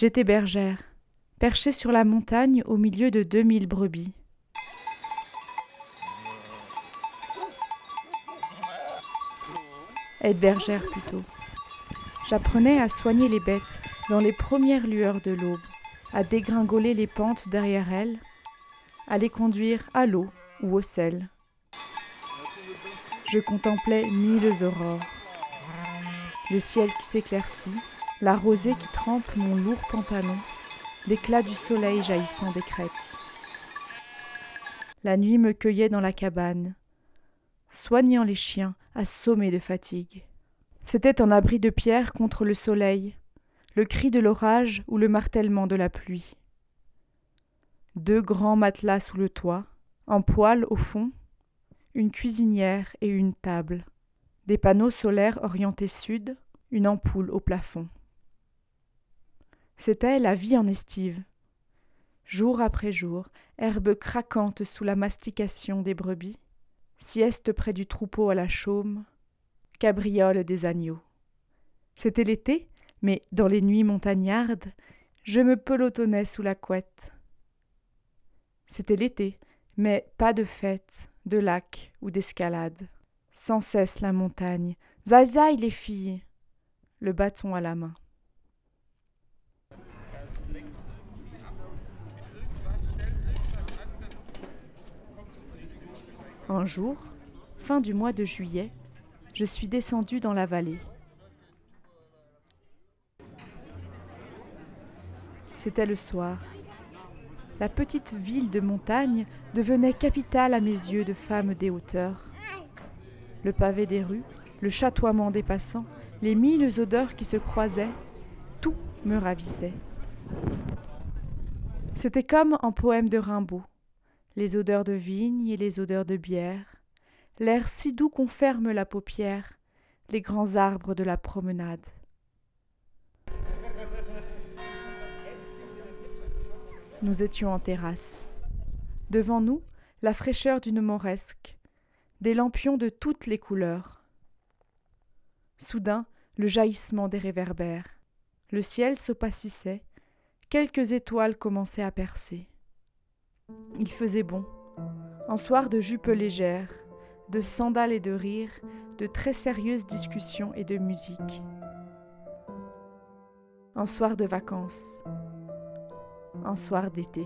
J'étais bergère, perchée sur la montagne au milieu de deux mille brebis. Être bergère plutôt. J'apprenais à soigner les bêtes dans les premières lueurs de l'aube, à dégringoler les pentes derrière elles, à les conduire à l'eau ou au sel. Je contemplais mille aurores. Le ciel qui s'éclaircit, la rosée qui trempe mon lourd pantalon, l'éclat du soleil jaillissant des crêtes. La nuit me cueillait dans la cabane, soignant les chiens assommés de fatigue. C'était un abri de pierre contre le soleil, le cri de l'orage ou le martèlement de la pluie. Deux grands matelas sous le toit, en poêle au fond, une cuisinière et une table, des panneaux solaires orientés sud, une ampoule au plafond. C'était la vie en estive. Jour après jour, herbe craquante sous la mastication des brebis, sieste près du troupeau à la chaume, cabriole des agneaux. C'était l'été, mais dans les nuits montagnardes, je me pelotonnais sous la couette. C'était l'été, mais pas de fête, de lac ou d'escalade. Sans cesse la montagne. Zai les filles Le bâton à la main. Un jour, fin du mois de juillet, je suis descendu dans la vallée. C'était le soir. La petite ville de montagne devenait capitale à mes yeux de femme des hauteurs. Le pavé des rues, le chatoiement des passants, les mille odeurs qui se croisaient, tout me ravissait. C'était comme un poème de Rimbaud les odeurs de vigne et les odeurs de bière, l'air si doux qu'on ferme la paupière, les grands arbres de la promenade. Nous étions en terrasse. Devant nous, la fraîcheur d'une moresque, des lampions de toutes les couleurs. Soudain, le jaillissement des réverbères. Le ciel s'opacissait, quelques étoiles commençaient à percer. Il faisait bon. Un soir de jupes légères, de sandales et de rires, de très sérieuses discussions et de musique. Un soir de vacances. Un soir d'été.